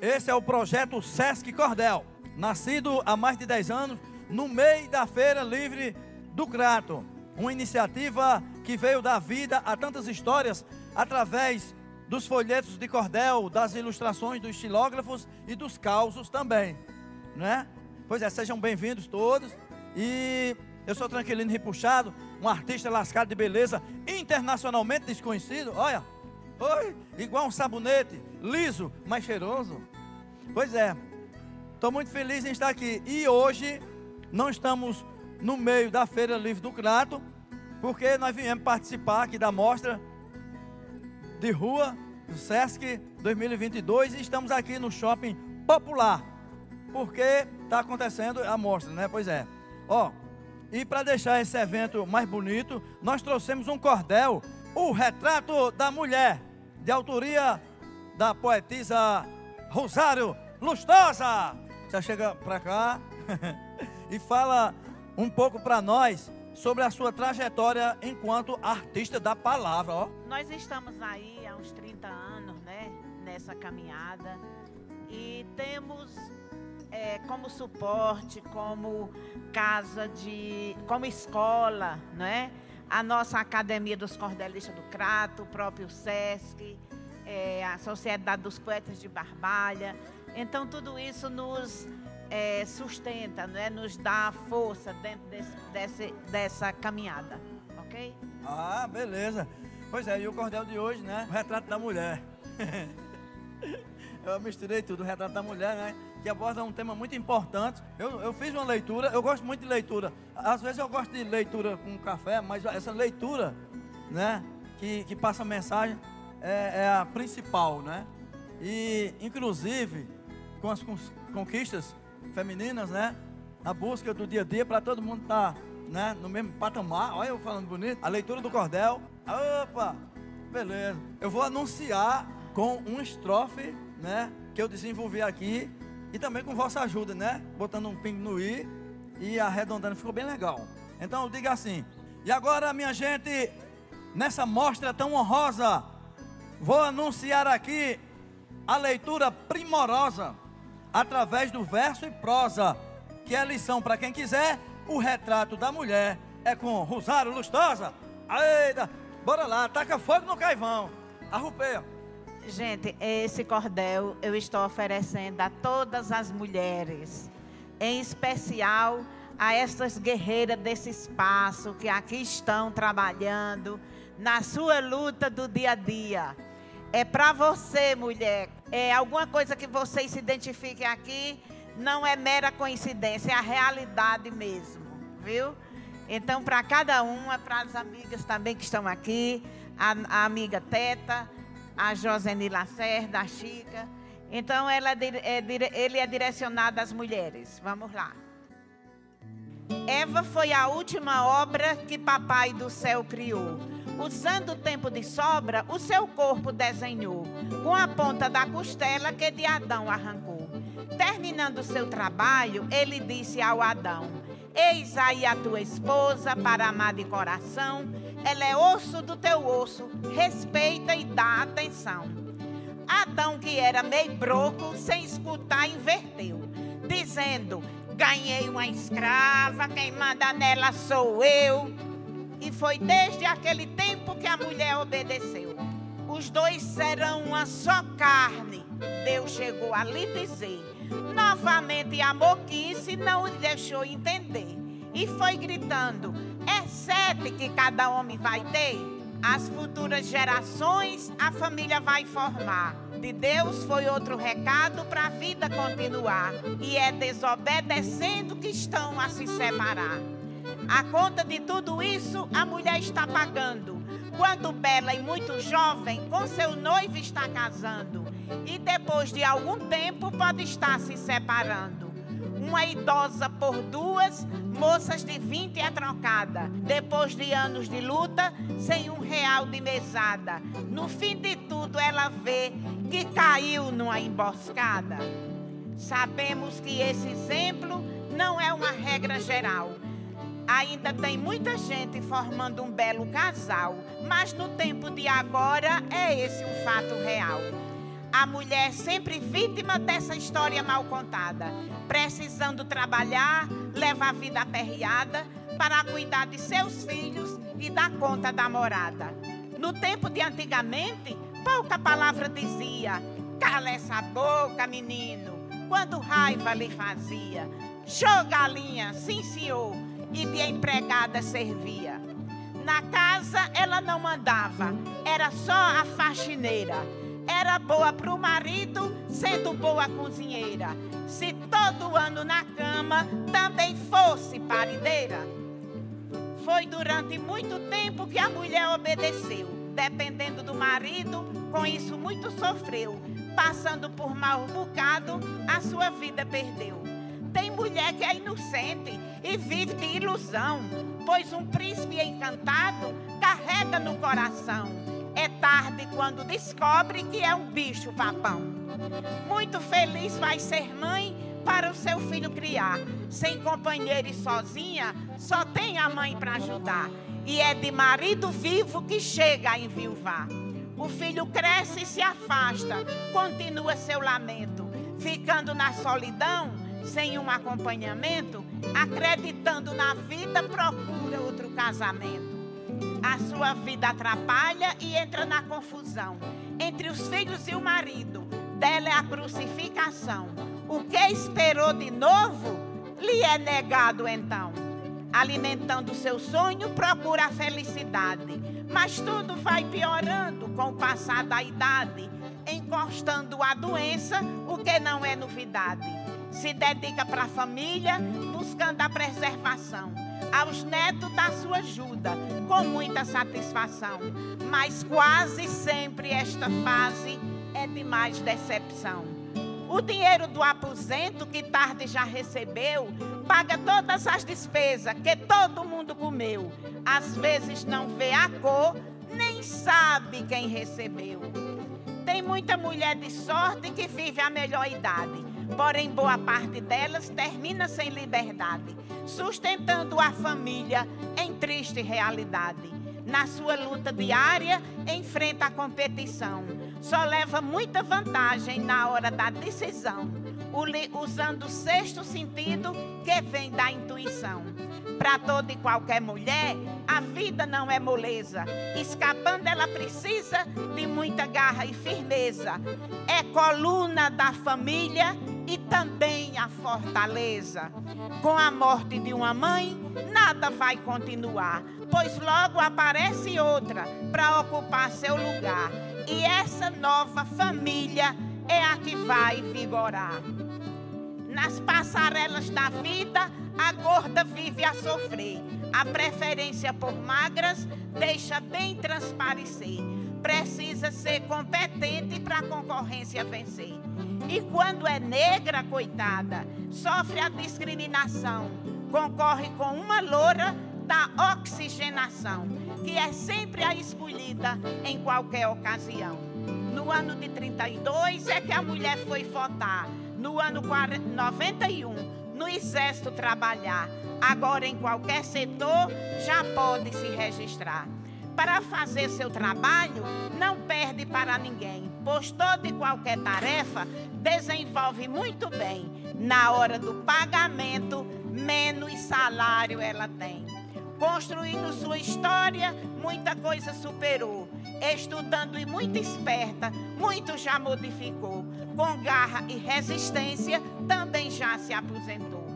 Esse é o projeto Sesc Cordel, nascido há mais de 10 anos no meio da Feira Livre do Crato. Uma iniciativa que veio dar vida a tantas histórias através dos folhetos de cordel, das ilustrações dos estilógrafos e dos causos também, né? Pois é, sejam bem-vindos todos. E eu sou Tranquilino Ripuxado, um artista lascado de beleza, internacionalmente desconhecido. Olha, oi, igual um sabonete, liso, mas cheiroso. Pois é, estou muito feliz em estar aqui. E hoje não estamos no meio da Feira Livre do Crato, porque nós viemos participar aqui da mostra de rua do Sesc 2022 e estamos aqui no Shopping Popular, porque está acontecendo a mostra, né? Pois é. Ó, e para deixar esse evento mais bonito, nós trouxemos um cordel, o Retrato da Mulher, de autoria da poetisa Rosário Lustosa. Você chega para cá e fala um pouco para nós sobre a sua trajetória enquanto artista da palavra. Ó. Nós estamos aí há uns 30 anos, né, nessa caminhada e temos é, como suporte, como casa de, como escola, né? A nossa Academia dos Cordelistas do Crato, o próprio SESC, é, a Sociedade dos Poetas de Barbalha. Então, tudo isso nos é, sustenta, né? nos dá força dentro desse, desse, dessa caminhada, ok? Ah, beleza. Pois é, e o cordel de hoje, né? O retrato da mulher. Eu misturei tudo, o retrato da mulher, né? Que aborda um tema muito importante. Eu, eu fiz uma leitura, eu gosto muito de leitura. Às vezes eu gosto de leitura com café, mas essa leitura, né? Que, que passa mensagem é, é a principal, né? E, inclusive, com as conquistas femininas, né? Na busca do dia a dia para todo mundo estar tá, né? no mesmo patamar. Olha eu falando bonito. A leitura do cordel. Opa! Beleza. Eu vou anunciar com um estrofe, né? Que eu desenvolvi aqui. E também com vossa ajuda, né? Botando um pingo no i e arredondando. Ficou bem legal. Então eu digo assim. E agora, minha gente, nessa mostra tão honrosa, vou anunciar aqui a leitura primorosa através do verso e prosa, que é lição para quem quiser. O retrato da mulher é com Rosário Lustosa. Eita, bora lá, taca fogo no caivão. Arrupeia. Gente, esse cordel eu estou oferecendo a todas as mulheres, em especial a estas guerreiras desse espaço que aqui estão trabalhando na sua luta do dia a dia. É para você, mulher. É alguma coisa que vocês se identifiquem aqui, não é mera coincidência, é a realidade mesmo, viu? Então, para cada uma, para as amigas também que estão aqui, a, a amiga Teta, a Joseni Lacerda, a Chica. Então, ela é, é, ele é direcionado às mulheres. Vamos lá. Eva foi a última obra que Papai do Céu criou Usando o tempo de sobra, o seu corpo desenhou, com a ponta da costela que de Adão arrancou. Terminando seu trabalho, ele disse ao Adão: Eis aí a tua esposa, para amar de coração, ela é osso do teu osso, respeita e dá atenção. Adão, que era meio broco, sem escutar, inverteu, dizendo: Ganhei uma escrava, quem manda nela sou eu. E foi desde aquele tempo que a mulher obedeceu. Os dois serão uma só carne. Deus chegou a lhe dizer. Novamente a moquice não lhe deixou entender. E foi gritando: É sete que cada homem vai ter? As futuras gerações a família vai formar. De Deus foi outro recado para a vida continuar. E é desobedecendo que estão a se separar. A conta de tudo isso a mulher está pagando. Quando bela e muito jovem, com seu noivo está casando. E depois de algum tempo pode estar se separando. Uma idosa por duas, moças de 20 é trocada. Depois de anos de luta, sem um real de mesada. No fim de tudo, ela vê que caiu numa emboscada. Sabemos que esse exemplo não é uma regra geral Ainda tem muita gente formando um belo casal, mas no tempo de agora é esse um fato real. A mulher sempre vítima dessa história mal contada, precisando trabalhar, levar a vida aperreada para cuidar de seus filhos e dar conta da morada. No tempo de antigamente, pouca palavra dizia: cala essa boca, menino, quando raiva lhe fazia. Show galinha, sim senhor, e de empregada servia. Na casa ela não mandava, era só a faxineira era boa para o marido, sendo boa cozinheira. Se todo ano na cama também fosse parideira. Foi durante muito tempo que a mulher obedeceu, dependendo do marido, com isso muito sofreu. Passando por mau bocado, a sua vida perdeu. Tem mulher que é inocente e vive de ilusão, pois um príncipe encantado carrega no coração é tarde quando descobre que é um bicho papão. Muito feliz vai ser mãe para o seu filho criar. Sem companheiro e sozinha, só tem a mãe para ajudar. E é de marido vivo que chega a enviuvar. O filho cresce e se afasta, continua seu lamento, ficando na solidão, sem um acompanhamento, acreditando na vida, procura outro casamento a sua vida atrapalha e entra na confusão. Entre os filhos e o marido, dela é a crucificação. O que esperou de novo, lhe é negado então. Alimentando seu sonho, procura a felicidade. Mas tudo vai piorando com o passar da idade, encostando a doença, o que não é novidade. Se dedica para a família, buscando a preservação aos netos da sua ajuda, com muita satisfação. Mas quase sempre esta fase é de mais decepção. O dinheiro do aposento que tarde já recebeu, paga todas as despesas que todo mundo comeu. Às vezes não vê a cor, nem sabe quem recebeu. Tem muita mulher de sorte que vive a melhor idade porém boa parte delas termina sem liberdade, sustentando a família em triste realidade. Na sua luta diária, enfrenta a competição. Só leva muita vantagem na hora da decisão, usando o sexto sentido que vem da intuição. Para toda e qualquer mulher, a vida não é moleza. Escapando, ela precisa de muita garra e firmeza. É coluna da família e também a fortaleza. Com a morte de uma mãe, nada vai continuar, pois logo aparece outra para ocupar seu lugar. E essa nova família é a que vai vigorar. Nas passarelas da vida, a gorda vive a sofrer. A preferência por magras deixa bem transparecer. Precisa ser competente para a concorrência vencer. E quando é negra, coitada, sofre a discriminação. Concorre com uma loura da oxigenação, que é sempre a escolhida em qualquer ocasião. No ano de 32 é que a mulher foi votar. No ano 91, no exército trabalhar. Agora, em qualquer setor, já pode se registrar para fazer seu trabalho, não perde para ninguém, pois toda e qualquer tarefa desenvolve muito bem. Na hora do pagamento, menos salário ela tem. Construindo sua história, muita coisa superou. Estudando e muito esperta, muito já modificou. Com garra e resistência, também já se aposentou.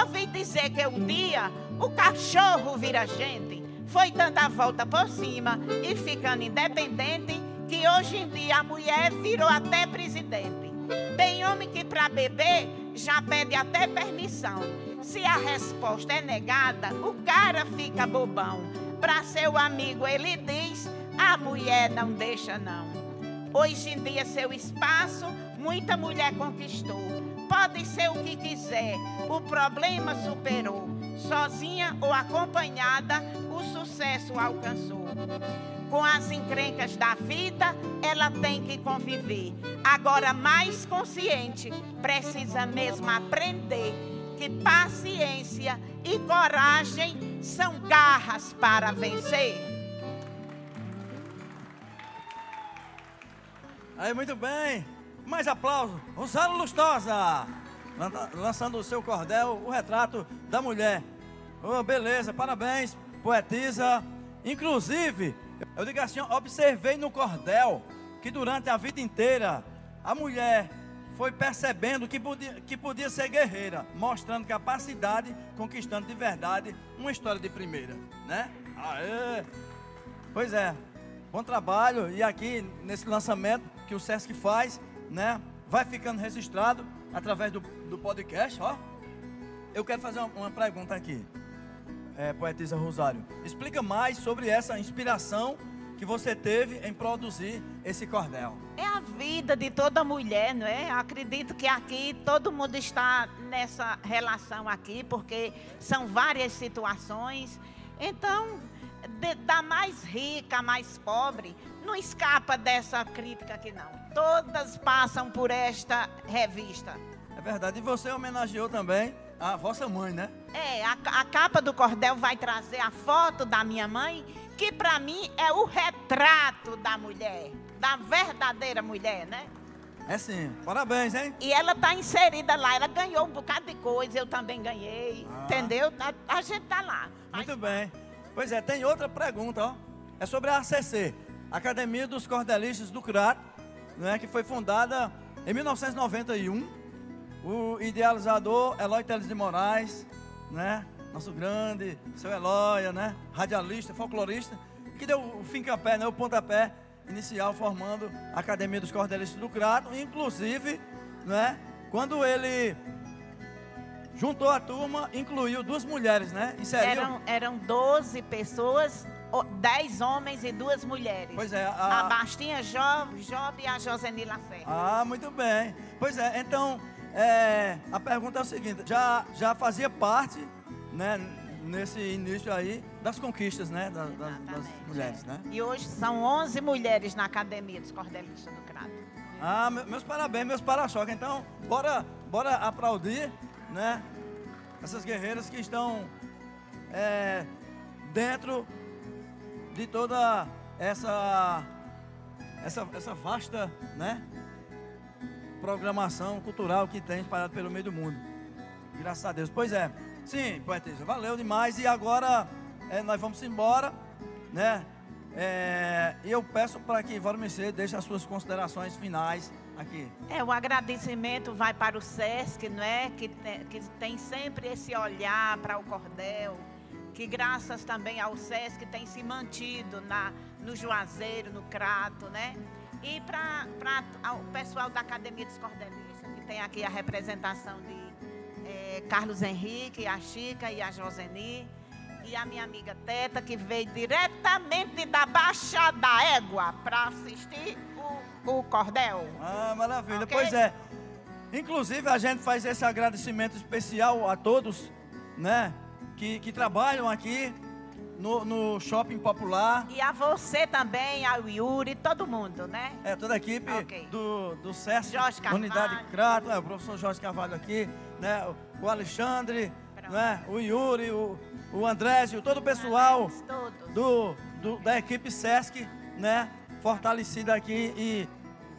Ouvi dizer que um dia o cachorro vira gente foi dando a volta por cima e ficando independente, que hoje em dia a mulher virou até presidente. Tem homem que para beber já pede até permissão. Se a resposta é negada, o cara fica bobão. Para seu amigo ele diz: a mulher não deixa não. Hoje em dia seu espaço muita mulher conquistou. Pode ser o que quiser, o problema superou. Sozinha ou acompanhada, o sucesso alcançou. Com as encrencas da vida, ela tem que conviver. Agora, mais consciente, precisa mesmo aprender que paciência e coragem são garras para vencer. Aí, muito bem. Mais aplauso. Rosário Lustosa. Lançando o seu cordel, o retrato da mulher. Oh, beleza, parabéns, poetisa. Inclusive, eu digo assim, observei no cordel que durante a vida inteira a mulher foi percebendo que podia, que podia ser guerreira, mostrando capacidade, conquistando de verdade uma história de primeira, né? Aê! Pois é, bom trabalho e aqui nesse lançamento que o Sesc faz, né? Vai ficando registrado através do, do podcast, ó. Eu quero fazer uma, uma pergunta aqui, é, poetisa Rosário. Explica mais sobre essa inspiração que você teve em produzir esse cordel? É a vida de toda mulher, não é? acredito que aqui todo mundo está nessa relação aqui, porque são várias situações. Então, da mais rica, mais pobre, não escapa dessa crítica aqui não. Todas passam por esta revista. É verdade. E você homenageou também a vossa mãe, né? É, a, a capa do cordel vai trazer a foto da minha mãe que para mim é o retrato da mulher, da verdadeira mulher, né? É sim. Parabéns, hein? E ela tá inserida lá, ela ganhou um bocado de coisa, eu também ganhei, ah. entendeu? A, a, gente tá lá. Muito bem. Pois é, tem outra pergunta, ó. É sobre a ACC, Academia dos Cordelistas do Crato, né, que foi fundada em 1991. O idealizador Eloy Teles de Moraes, né? nosso grande, seu Eloia, né? Radialista, folclorista, que deu o fim-capé, né? O pontapé inicial formando a Academia dos Cordelistas do Crato, inclusive, né? Quando ele juntou a turma, incluiu duas mulheres, né? Inseriu... Eram, eram 12 pessoas, 10 homens e duas mulheres. Pois é. A, a Bastinha Job, Job e a Joseni Lacerda. Ah, muito bem. Pois é, então, é, a pergunta é o seguinte, já, já fazia parte né, nesse início aí das conquistas, né, da, da, das mulheres, né? E hoje são 11 mulheres na academia dos Cordelistas do Crato. Ah, meus parabéns, meus para-choques. Então, bora, bora aplaudir, né, essas guerreiras que estão é, dentro de toda essa, essa, essa vasta, né, programação cultural que tem espalhado pelo meio do mundo. Graças a Deus. Pois é. Sim, poetisa, valeu demais. E agora é, nós vamos embora, né? É, eu peço para que Valmecê deixe as suas considerações finais aqui. É, o agradecimento vai para o SESC, não é? Que tem, que tem sempre esse olhar para o cordel, que graças também ao SESC tem se mantido na, no Juazeiro, no Crato, né? E para o pessoal da Academia dos Cordelistas, que tem aqui a representação de é, Carlos Henrique, a Chica e a Joseni. E a minha amiga Teta, que veio diretamente da Baixa da Égua para assistir o, cordel. Ah, maravilha. Okay? Pois é. Inclusive, a gente faz esse agradecimento especial a todos, né? Que, que trabalham aqui no, no, Shopping Popular. E a você também, ao Yuri, todo mundo, né? É, toda a equipe okay. do, do SESC, Unidade Crato, é, o professor Jorge Carvalho aqui, né? O Alexandre, né? o Yuri, o, o Andrésio, todo o pessoal do, do, da equipe SESC, né? Fortalecida aqui e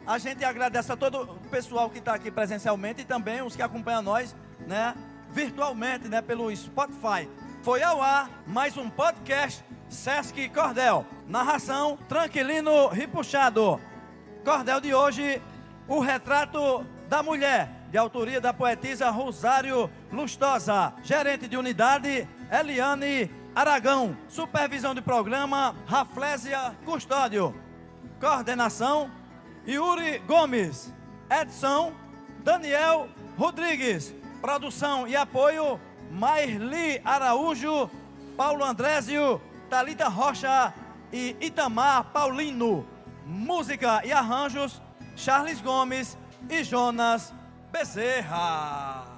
a gente agradece a todo o pessoal que está aqui presencialmente e também os que acompanham nós, né? Virtualmente, né? Pelo Spotify. Foi ao ar mais um podcast Sesc Cordel. Narração Tranquilino Ripuxado. Cordel de hoje, o retrato da mulher, de autoria da poetisa Rosário Lustosa. Gerente de unidade, Eliane Aragão. Supervisão de programa, Raflésia Custódio. Coordenação, Yuri Gomes. Edson, Daniel Rodrigues. Produção e apoio, Mairli Araújo, Paulo Andrésio, Talita Rocha e Itamar Paulino. Música e arranjos, Charles Gomes e Jonas Bezerra.